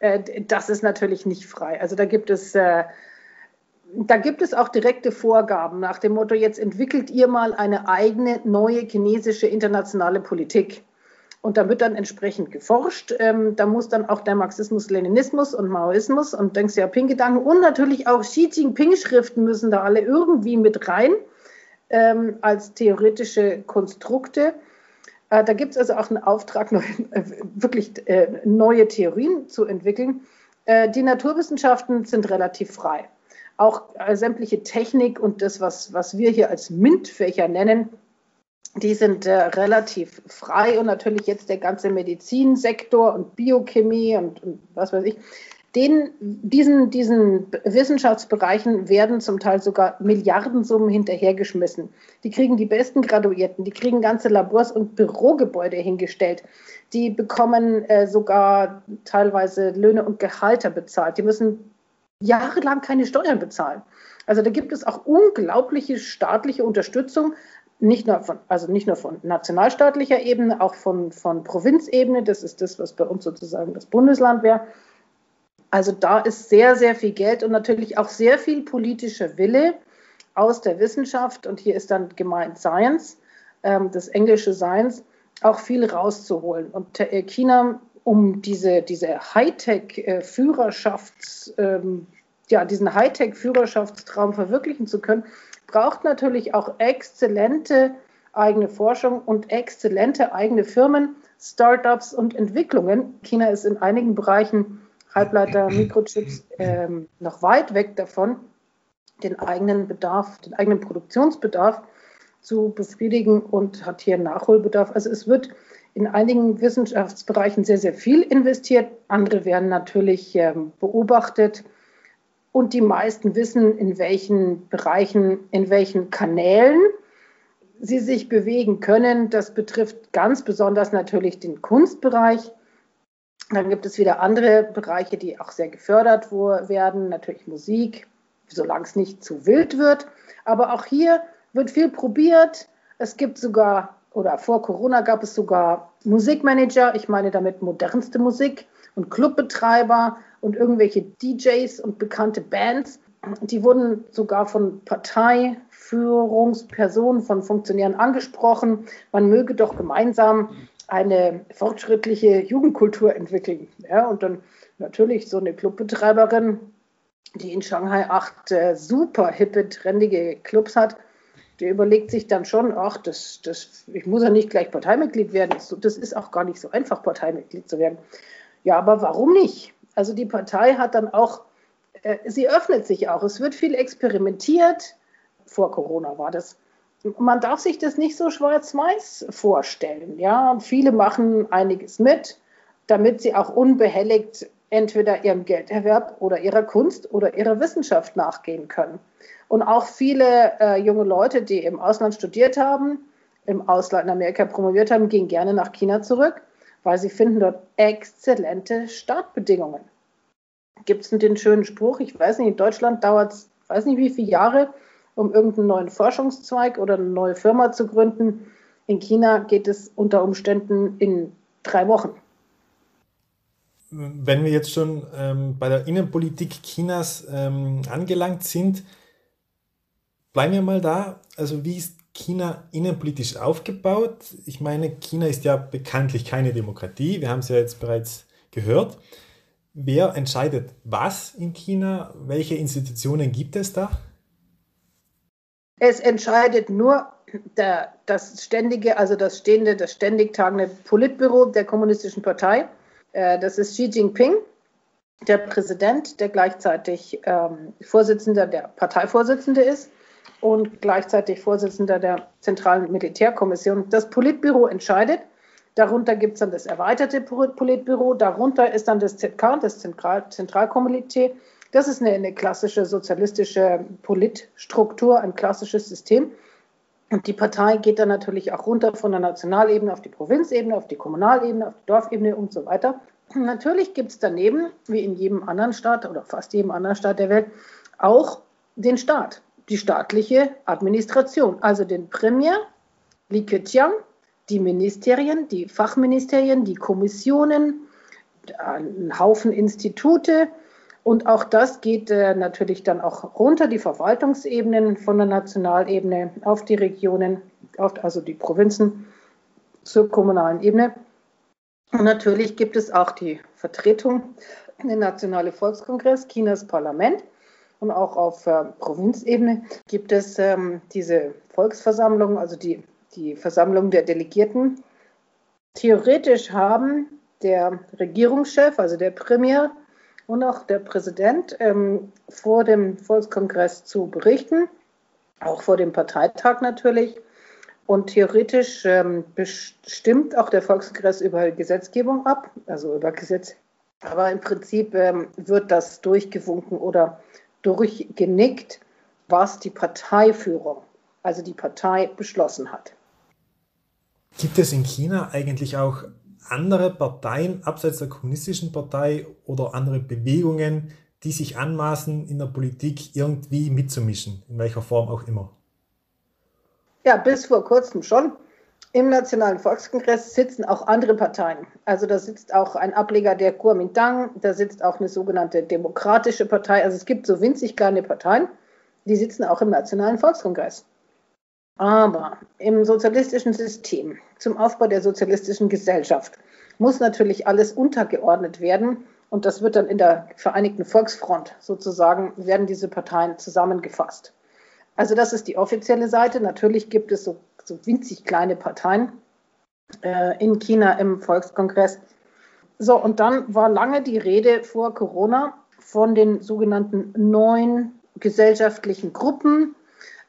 äh, das ist natürlich nicht frei. Also da gibt es, äh, da gibt es auch direkte Vorgaben nach dem Motto, jetzt entwickelt ihr mal eine eigene neue chinesische internationale Politik. Und da wird dann entsprechend geforscht. Ähm, da muss dann auch der Marxismus, Leninismus und Maoismus und Deng Xiaoping-Gedanken und natürlich auch Xi Jinping-Schriften müssen da alle irgendwie mit rein ähm, als theoretische Konstrukte. Äh, da gibt es also auch einen Auftrag, neue, äh, wirklich äh, neue Theorien zu entwickeln. Äh, die Naturwissenschaften sind relativ frei. Auch äh, sämtliche Technik und das, was, was wir hier als MINT-Fächer nennen, die sind äh, relativ frei und natürlich jetzt der ganze Medizinsektor und Biochemie und, und was weiß ich, den, diesen, diesen Wissenschaftsbereichen werden zum Teil sogar Milliardensummen hinterhergeschmissen. Die kriegen die besten Graduierten, die kriegen ganze Labors und Bürogebäude hingestellt. Die bekommen äh, sogar teilweise Löhne und Gehalter bezahlt. Die müssen jahrelang keine Steuern bezahlen. Also da gibt es auch unglaubliche staatliche Unterstützung, nicht nur von, also nicht nur von nationalstaatlicher Ebene, auch von, von Provinzebene. Das ist das, was bei uns sozusagen das Bundesland wäre. Also da ist sehr, sehr viel Geld und natürlich auch sehr viel politischer Wille aus der Wissenschaft. Und hier ist dann gemeint Science, ähm, das englische Science, auch viel rauszuholen. Und äh, China, um diese, diese Hightech-Führerschafts, ähm, ja, diesen Hightech-Führerschaftstraum verwirklichen zu können, braucht natürlich auch exzellente eigene Forschung und exzellente eigene Firmen, Startups und Entwicklungen. China ist in einigen Bereichen Halbleiter, Mikrochips ähm, noch weit weg davon, den eigenen Bedarf, den eigenen Produktionsbedarf zu befriedigen und hat hier Nachholbedarf. Also es wird in einigen Wissenschaftsbereichen sehr, sehr viel investiert. Andere werden natürlich ähm, beobachtet. Und die meisten wissen, in welchen Bereichen, in welchen Kanälen sie sich bewegen können. Das betrifft ganz besonders natürlich den Kunstbereich. Dann gibt es wieder andere Bereiche, die auch sehr gefördert werden, natürlich Musik, solange es nicht zu wild wird. Aber auch hier wird viel probiert. Es gibt sogar, oder vor Corona gab es sogar Musikmanager, ich meine damit modernste Musik und Clubbetreiber und irgendwelche DJs und bekannte Bands. Die wurden sogar von Parteiführungspersonen, von Funktionären angesprochen. Man möge doch gemeinsam eine fortschrittliche Jugendkultur entwickeln. Ja, und dann natürlich so eine Clubbetreiberin, die in Shanghai acht äh, super hippe, trendige Clubs hat, die überlegt sich dann schon, ach, das, das, ich muss ja nicht gleich Parteimitglied werden. Das ist auch gar nicht so einfach, Parteimitglied zu werden. Ja, aber warum nicht? Also die Partei hat dann auch, äh, sie öffnet sich auch. Es wird viel experimentiert. Vor Corona war das man darf sich das nicht so schwarz-weiß vorstellen. Ja, viele machen einiges mit, damit sie auch unbehelligt entweder ihrem Gelderwerb oder ihrer Kunst oder ihrer Wissenschaft nachgehen können. Und auch viele äh, junge Leute, die im Ausland studiert haben, im Ausland in Amerika promoviert haben, gehen gerne nach China zurück, weil sie finden dort exzellente Startbedingungen. Gibt es den schönen Spruch, ich weiß nicht, in Deutschland dauert es, weiß nicht wie viele Jahre, um irgendeinen neuen Forschungszweig oder eine neue Firma zu gründen. In China geht es unter Umständen in drei Wochen. Wenn wir jetzt schon ähm, bei der Innenpolitik Chinas ähm, angelangt sind, bleiben wir mal da. Also wie ist China innenpolitisch aufgebaut? Ich meine, China ist ja bekanntlich keine Demokratie. Wir haben es ja jetzt bereits gehört. Wer entscheidet was in China? Welche Institutionen gibt es da? Es entscheidet nur der, das ständige, also das stehende, das ständig tagende Politbüro der Kommunistischen Partei. Äh, das ist Xi Jinping, der Präsident, der gleichzeitig ähm, Vorsitzender der Parteivorsitzende ist und gleichzeitig Vorsitzender der Zentralen Militärkommission. Das Politbüro entscheidet. Darunter gibt es dann das erweiterte Politbüro. Darunter ist dann das ZK, das Zentral Zentralkomitee. Das ist eine, eine klassische sozialistische Politstruktur, ein klassisches System. Und die Partei geht dann natürlich auch runter von der Nationalebene auf die Provinzebene, auf die Kommunalebene, auf die Dorfebene und so weiter. Natürlich gibt es daneben, wie in jedem anderen Staat oder fast jedem anderen Staat der Welt, auch den Staat, die staatliche Administration, also den Premier, Li Keqiang, die Ministerien, die Fachministerien, die Kommissionen, ein Haufen Institute. Und auch das geht äh, natürlich dann auch runter, die Verwaltungsebenen von der Nationalebene auf die Regionen, auf, also die Provinzen zur kommunalen Ebene. Und natürlich gibt es auch die Vertretung, den Nationale Volkskongress, Chinas Parlament. Und auch auf äh, Provinzebene gibt es ähm, diese Volksversammlung, also die die Versammlung der Delegierten. Theoretisch haben der Regierungschef, also der Premier und auch der Präsident ähm, vor dem Volkskongress zu berichten, auch vor dem Parteitag natürlich. Und theoretisch ähm, bestimmt auch der Volkskongress über Gesetzgebung ab, also über Gesetz. Aber im Prinzip ähm, wird das durchgewunken oder durchgenickt, was die Parteiführung, also die Partei, beschlossen hat. Gibt es in China eigentlich auch andere Parteien abseits der kommunistischen Partei oder andere Bewegungen, die sich anmaßen, in der Politik irgendwie mitzumischen, in welcher Form auch immer? Ja, bis vor kurzem schon. Im Nationalen Volkskongress sitzen auch andere Parteien. Also da sitzt auch ein Ableger der Kuomintang, da sitzt auch eine sogenannte Demokratische Partei. Also es gibt so winzig kleine Parteien, die sitzen auch im Nationalen Volkskongress. Aber im sozialistischen System, zum Aufbau der sozialistischen Gesellschaft, muss natürlich alles untergeordnet werden. Und das wird dann in der Vereinigten Volksfront sozusagen, werden diese Parteien zusammengefasst. Also das ist die offizielle Seite. Natürlich gibt es so, so winzig kleine Parteien äh, in China im Volkskongress. So, und dann war lange die Rede vor Corona von den sogenannten neuen gesellschaftlichen Gruppen,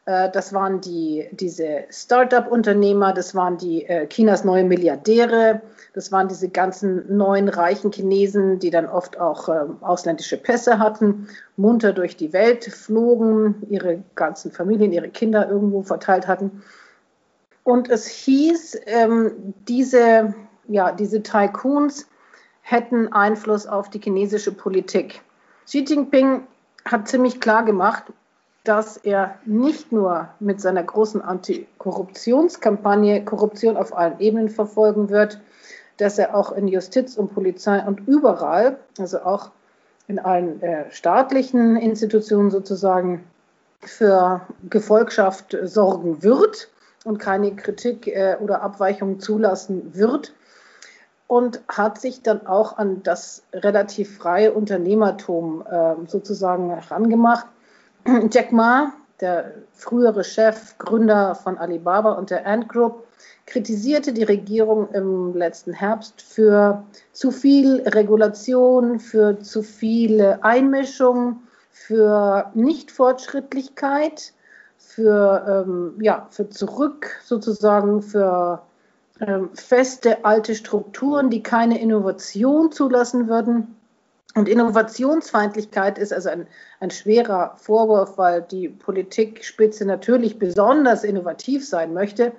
das waren die, diese Start-up-Unternehmer, das waren die äh, Chinas neue Milliardäre, das waren diese ganzen neuen reichen Chinesen, die dann oft auch äh, ausländische Pässe hatten, munter durch die Welt flogen, ihre ganzen Familien, ihre Kinder irgendwo verteilt hatten. Und es hieß, ähm, diese, ja, diese Tycoons hätten Einfluss auf die chinesische Politik. Xi Jinping hat ziemlich klar gemacht, dass er nicht nur mit seiner großen Antikorruptionskampagne Korruption auf allen Ebenen verfolgen wird, dass er auch in Justiz und Polizei und überall, also auch in allen äh, staatlichen Institutionen sozusagen, für Gefolgschaft sorgen wird und keine Kritik äh, oder Abweichung zulassen wird. Und hat sich dann auch an das relativ freie Unternehmertum äh, sozusagen herangemacht Jack Ma, der frühere Chef, Gründer von Alibaba und der Ant Group, kritisierte die Regierung im letzten Herbst für zu viel Regulation, für zu viele Einmischung, für Nichtfortschrittlichkeit, für, ähm, ja, für Zurück sozusagen, für ähm, feste alte Strukturen, die keine Innovation zulassen würden. Und Innovationsfeindlichkeit ist also ein, ein schwerer Vorwurf, weil die Politikspitze natürlich besonders innovativ sein möchte,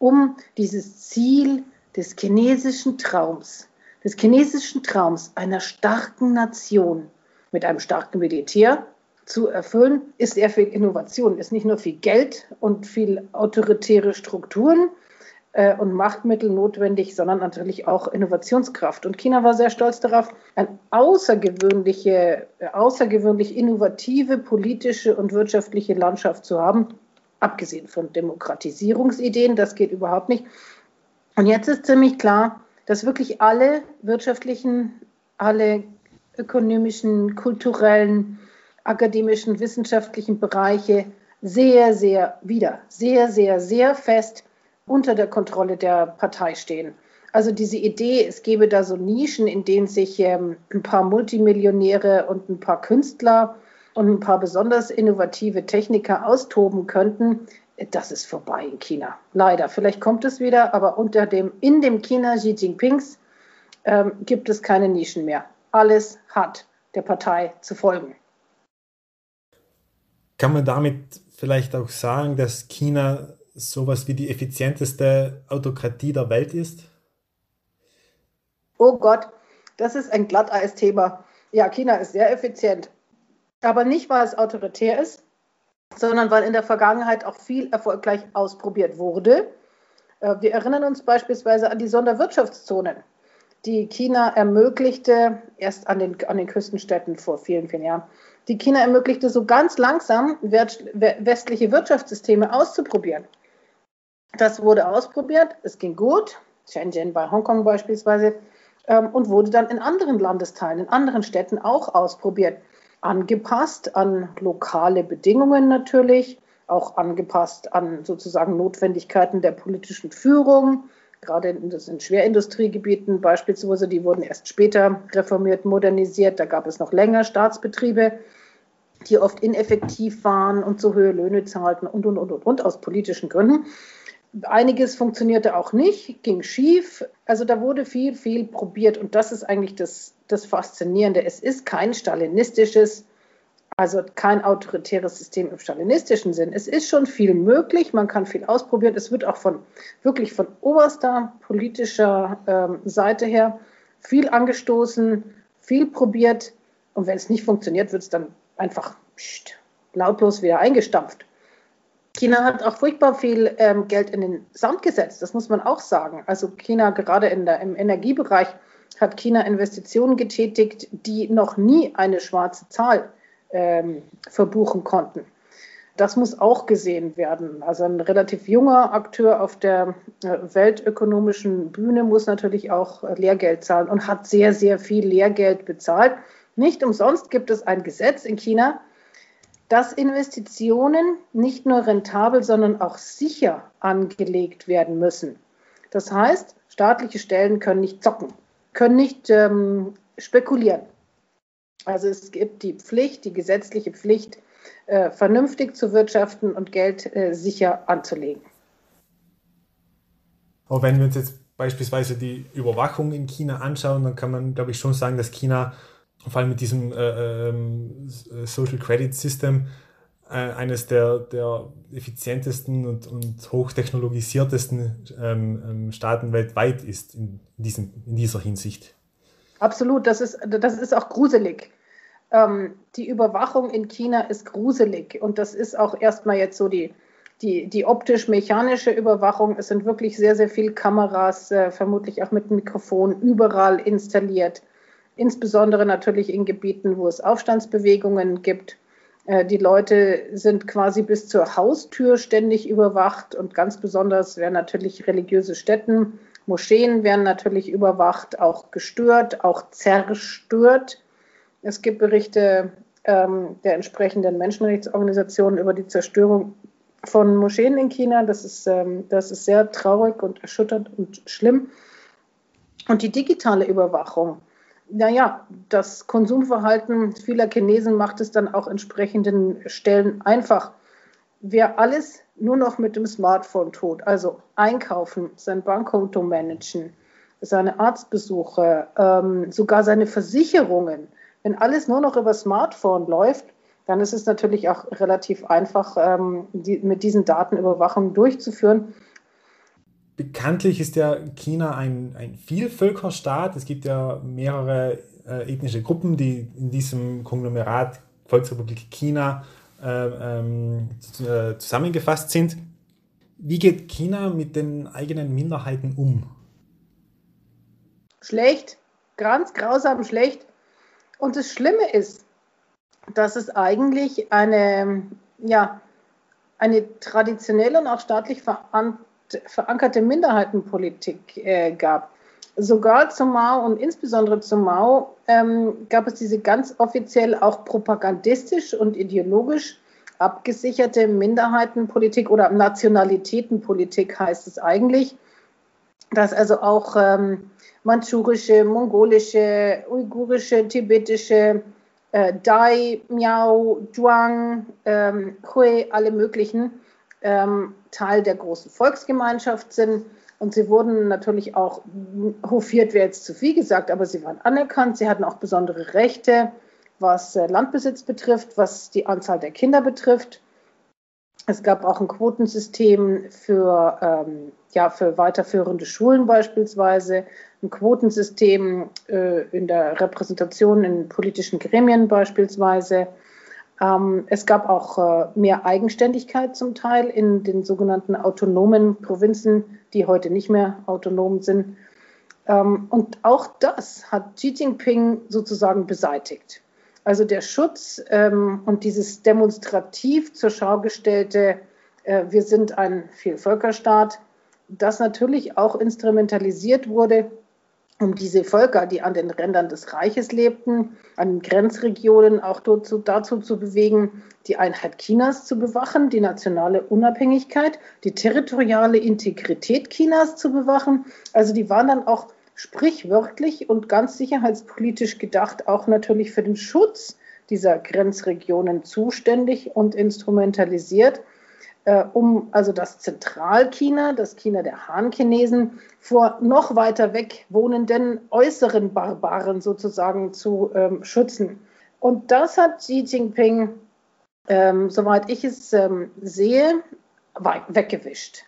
um dieses Ziel des chinesischen Traums, des chinesischen Traums einer starken Nation mit einem starken Militär zu erfüllen, ist sehr viel Innovation, ist nicht nur viel Geld und viel autoritäre Strukturen, und Machtmittel notwendig, sondern natürlich auch Innovationskraft. Und China war sehr stolz darauf, eine außergewöhnliche, äh, außergewöhnlich innovative politische und wirtschaftliche Landschaft zu haben. abgesehen von Demokratisierungsideen, das geht überhaupt nicht. Und jetzt ist ziemlich klar, dass wirklich alle wirtschaftlichen, alle ökonomischen, kulturellen, akademischen, wissenschaftlichen Bereiche sehr, sehr wieder, sehr, sehr, sehr fest unter der Kontrolle der Partei stehen. Also diese Idee, es gäbe da so Nischen, in denen sich ähm, ein paar Multimillionäre und ein paar Künstler und ein paar besonders innovative Techniker austoben könnten, das ist vorbei in China. Leider. Vielleicht kommt es wieder, aber unter dem, in dem China Xi Jinpings ähm, gibt es keine Nischen mehr. Alles hat der Partei zu folgen. Kann man damit vielleicht auch sagen, dass China sowas wie die effizienteste Autokratie der Welt ist? Oh Gott, das ist ein Glatteis-Thema. Ja, China ist sehr effizient. Aber nicht, weil es autoritär ist, sondern weil in der Vergangenheit auch viel erfolgreich ausprobiert wurde. Äh, wir erinnern uns beispielsweise an die Sonderwirtschaftszonen, die China ermöglichte, erst an den, an den Küstenstädten vor vielen, vielen Jahren, die China ermöglichte, so ganz langsam westliche Wirtschaftssysteme auszuprobieren. Das wurde ausprobiert, es ging gut, Shenzhen bei Hongkong beispielsweise, ähm, und wurde dann in anderen Landesteilen, in anderen Städten auch ausprobiert angepasst an lokale Bedingungen natürlich, auch angepasst an sozusagen Notwendigkeiten der politischen Führung. Gerade in, in Schwerindustriegebieten beispielsweise, die wurden erst später reformiert, modernisiert. Da gab es noch länger Staatsbetriebe, die oft ineffektiv waren und zu hohe Löhne zahlten und, und, und, und, und aus politischen Gründen. Einiges funktionierte auch nicht, ging schief. Also da wurde viel, viel probiert und das ist eigentlich das, das Faszinierende. Es ist kein stalinistisches, also kein autoritäres System im stalinistischen Sinn. Es ist schon viel möglich, man kann viel ausprobieren. Es wird auch von wirklich von oberster politischer ähm, Seite her viel angestoßen, viel probiert und wenn es nicht funktioniert, wird es dann einfach pst, lautlos wieder eingestampft. China hat auch furchtbar viel ähm, Geld in den Sand gesetzt, das muss man auch sagen. Also China gerade in der, im Energiebereich hat China Investitionen getätigt, die noch nie eine schwarze Zahl ähm, verbuchen konnten. Das muss auch gesehen werden. Also ein relativ junger Akteur auf der äh, weltökonomischen Bühne muss natürlich auch Lehrgeld zahlen und hat sehr, sehr viel Lehrgeld bezahlt. Nicht umsonst gibt es ein Gesetz in China, dass Investitionen nicht nur rentabel, sondern auch sicher angelegt werden müssen. Das heißt, staatliche Stellen können nicht zocken, können nicht ähm, spekulieren. Also es gibt die Pflicht, die gesetzliche Pflicht, äh, vernünftig zu wirtschaften und Geld äh, sicher anzulegen. Aber wenn wir uns jetzt beispielsweise die Überwachung in China anschauen, dann kann man, glaube ich, schon sagen, dass China vor allem mit diesem äh, ähm, Social Credit System äh, eines der, der effizientesten und, und hochtechnologisiertesten ähm, ähm, Staaten weltweit ist in, diesem, in dieser Hinsicht. Absolut, das ist, das ist auch gruselig. Ähm, die Überwachung in China ist gruselig und das ist auch erstmal jetzt so die, die, die optisch-mechanische Überwachung. Es sind wirklich sehr, sehr viele Kameras, äh, vermutlich auch mit Mikrofon, überall installiert insbesondere natürlich in Gebieten, wo es Aufstandsbewegungen gibt. Äh, die Leute sind quasi bis zur Haustür ständig überwacht und ganz besonders werden natürlich religiöse Stätten, Moscheen werden natürlich überwacht, auch gestört, auch zerstört. Es gibt Berichte ähm, der entsprechenden Menschenrechtsorganisationen über die Zerstörung von Moscheen in China. Das ist, ähm, das ist sehr traurig und erschütternd und schlimm. Und die digitale Überwachung naja, das Konsumverhalten vieler Chinesen macht es dann auch entsprechenden Stellen einfach. Wer alles nur noch mit dem Smartphone tut, also einkaufen, sein Bankkonto managen, seine Arztbesuche, ähm, sogar seine Versicherungen, wenn alles nur noch über Smartphone läuft, dann ist es natürlich auch relativ einfach, ähm, die, mit diesen Datenüberwachungen durchzuführen. Bekanntlich ist ja China ein, ein Vielvölkerstaat. Es gibt ja mehrere äh, ethnische Gruppen, die in diesem Konglomerat Volksrepublik China äh, äh, zusammengefasst sind. Wie geht China mit den eigenen Minderheiten um? Schlecht, ganz grausam schlecht. Und das Schlimme ist, dass es eigentlich eine, ja, eine traditionelle und auch staatlich verankerte Minderheitenpolitik äh, gab. Sogar zu Mao und insbesondere zu Mao ähm, gab es diese ganz offiziell auch propagandistisch und ideologisch abgesicherte Minderheitenpolitik oder Nationalitätenpolitik heißt es eigentlich, dass also auch ähm, manchurische, mongolische, uigurische, tibetische, äh, Dai, Miao, Zhuang, ähm, Hui, alle möglichen ähm, Teil der großen Volksgemeinschaft sind. Und sie wurden natürlich auch, hofiert wäre jetzt zu viel gesagt, aber sie waren anerkannt. Sie hatten auch besondere Rechte, was äh, Landbesitz betrifft, was die Anzahl der Kinder betrifft. Es gab auch ein Quotensystem für, ähm, ja, für weiterführende Schulen beispielsweise, ein Quotensystem äh, in der Repräsentation in politischen Gremien beispielsweise. Ähm, es gab auch äh, mehr Eigenständigkeit zum Teil in den sogenannten autonomen Provinzen, die heute nicht mehr autonom sind. Ähm, und auch das hat Xi Jinping sozusagen beseitigt. Also der Schutz ähm, und dieses demonstrativ zur Schau gestellte, äh, wir sind ein Vielvölkerstaat, das natürlich auch instrumentalisiert wurde, um diese Völker, die an den Rändern des Reiches lebten, an Grenzregionen auch dazu, dazu zu bewegen, die Einheit Chinas zu bewachen, die nationale Unabhängigkeit, die territoriale Integrität Chinas zu bewachen. Also die waren dann auch sprichwörtlich und ganz sicherheitspolitisch gedacht auch natürlich für den Schutz dieser Grenzregionen zuständig und instrumentalisiert, äh, um also das Zentralchina, das China der Han-Chinesen, vor noch weiter weg wohnenden äußeren Barbaren sozusagen zu ähm, schützen. Und das hat Xi Jinping, ähm, soweit ich es ähm, sehe, weggewischt.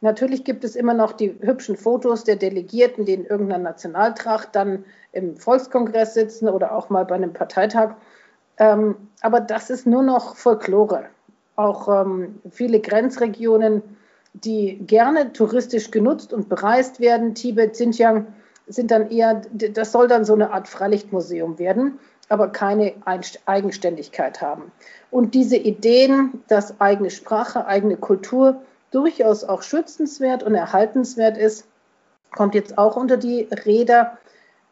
Natürlich gibt es immer noch die hübschen Fotos der Delegierten, die in irgendeiner Nationaltracht dann im Volkskongress sitzen oder auch mal bei einem Parteitag. Ähm, aber das ist nur noch Folklore. Auch ähm, viele Grenzregionen, die gerne touristisch genutzt und bereist werden, Tibet, Xinjiang, sind dann eher, das soll dann so eine Art Freilichtmuseum werden, aber keine Eigenständigkeit haben. Und diese Ideen, dass eigene Sprache, eigene Kultur, durchaus auch schützenswert und erhaltenswert ist, kommt jetzt auch unter die Räder.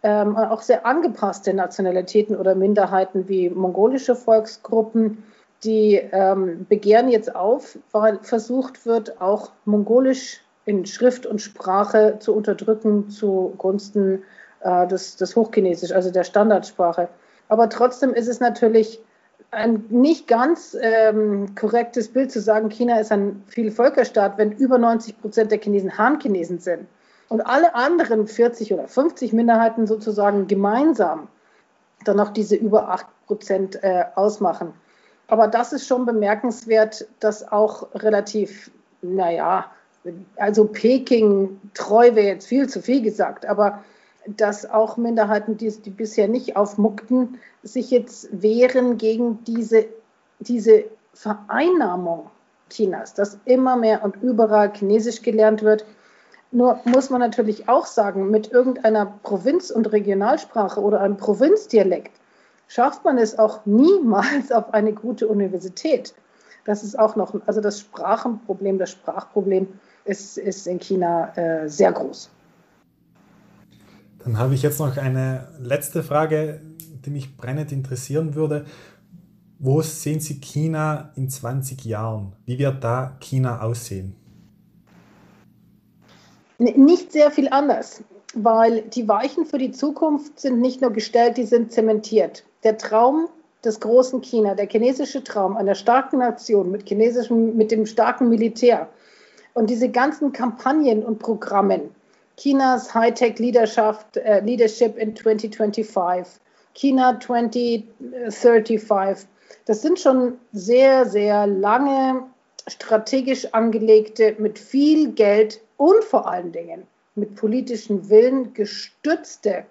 Ähm, auch sehr angepasste Nationalitäten oder Minderheiten wie mongolische Volksgruppen, die ähm, begehren jetzt auf, weil versucht wird, auch mongolisch in Schrift und Sprache zu unterdrücken zugunsten äh, des, des Hochchinesisch, also der Standardsprache. Aber trotzdem ist es natürlich ein nicht ganz ähm, korrektes Bild zu sagen, China ist ein Vielvölkerstaat, wenn über 90 Prozent der Chinesen Han-Chinesen sind und alle anderen 40 oder 50 Minderheiten sozusagen gemeinsam dann noch diese über 8 Prozent äh, ausmachen. Aber das ist schon bemerkenswert, dass auch relativ, naja, also Peking treu wäre jetzt viel zu viel gesagt, aber dass auch Minderheiten, die, die bisher nicht aufmuckten, sich jetzt wehren gegen diese, diese Vereinnahmung Chinas, dass immer mehr und überall Chinesisch gelernt wird. Nur muss man natürlich auch sagen, mit irgendeiner Provinz- und Regionalsprache oder einem Provinzdialekt schafft man es auch niemals auf eine gute Universität. Das ist auch noch, also das Sprachenproblem, das Sprachproblem ist, ist in China äh, sehr groß. Dann habe ich jetzt noch eine letzte Frage, die mich brennend interessieren würde. Wo sehen Sie China in 20 Jahren? Wie wird da China aussehen? Nicht sehr viel anders, weil die Weichen für die Zukunft sind nicht nur gestellt, die sind zementiert. Der Traum des großen China, der chinesische Traum einer starken Nation mit, chinesischem, mit dem starken Militär und diese ganzen Kampagnen und Programmen, Chinas Hightech Leadership, äh, Leadership in 2025, China 2035. Das sind schon sehr, sehr lange strategisch angelegte, mit viel Geld und vor allen Dingen mit politischem Willen gestützte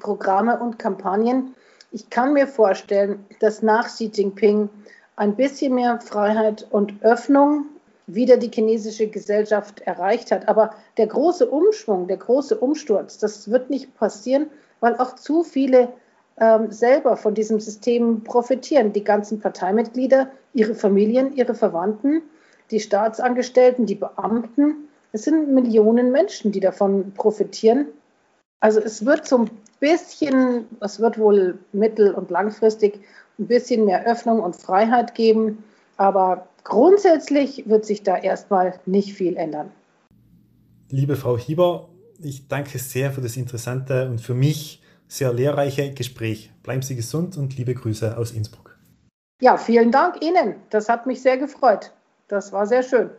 Programme und Kampagnen. Ich kann mir vorstellen, dass nach Xi Jinping ein bisschen mehr Freiheit und Öffnung wieder die chinesische Gesellschaft erreicht hat. Aber der große Umschwung, der große Umsturz, das wird nicht passieren, weil auch zu viele ähm, selber von diesem System profitieren. Die ganzen Parteimitglieder, ihre Familien, ihre Verwandten, die Staatsangestellten, die Beamten. Es sind Millionen Menschen, die davon profitieren. Also es wird so ein bisschen, es wird wohl mittel- und langfristig ein bisschen mehr Öffnung und Freiheit geben. Aber grundsätzlich wird sich da erstmal nicht viel ändern. Liebe Frau Hieber, ich danke sehr für das interessante und für mich sehr lehrreiche Gespräch. Bleiben Sie gesund und liebe Grüße aus Innsbruck. Ja, vielen Dank Ihnen. Das hat mich sehr gefreut. Das war sehr schön.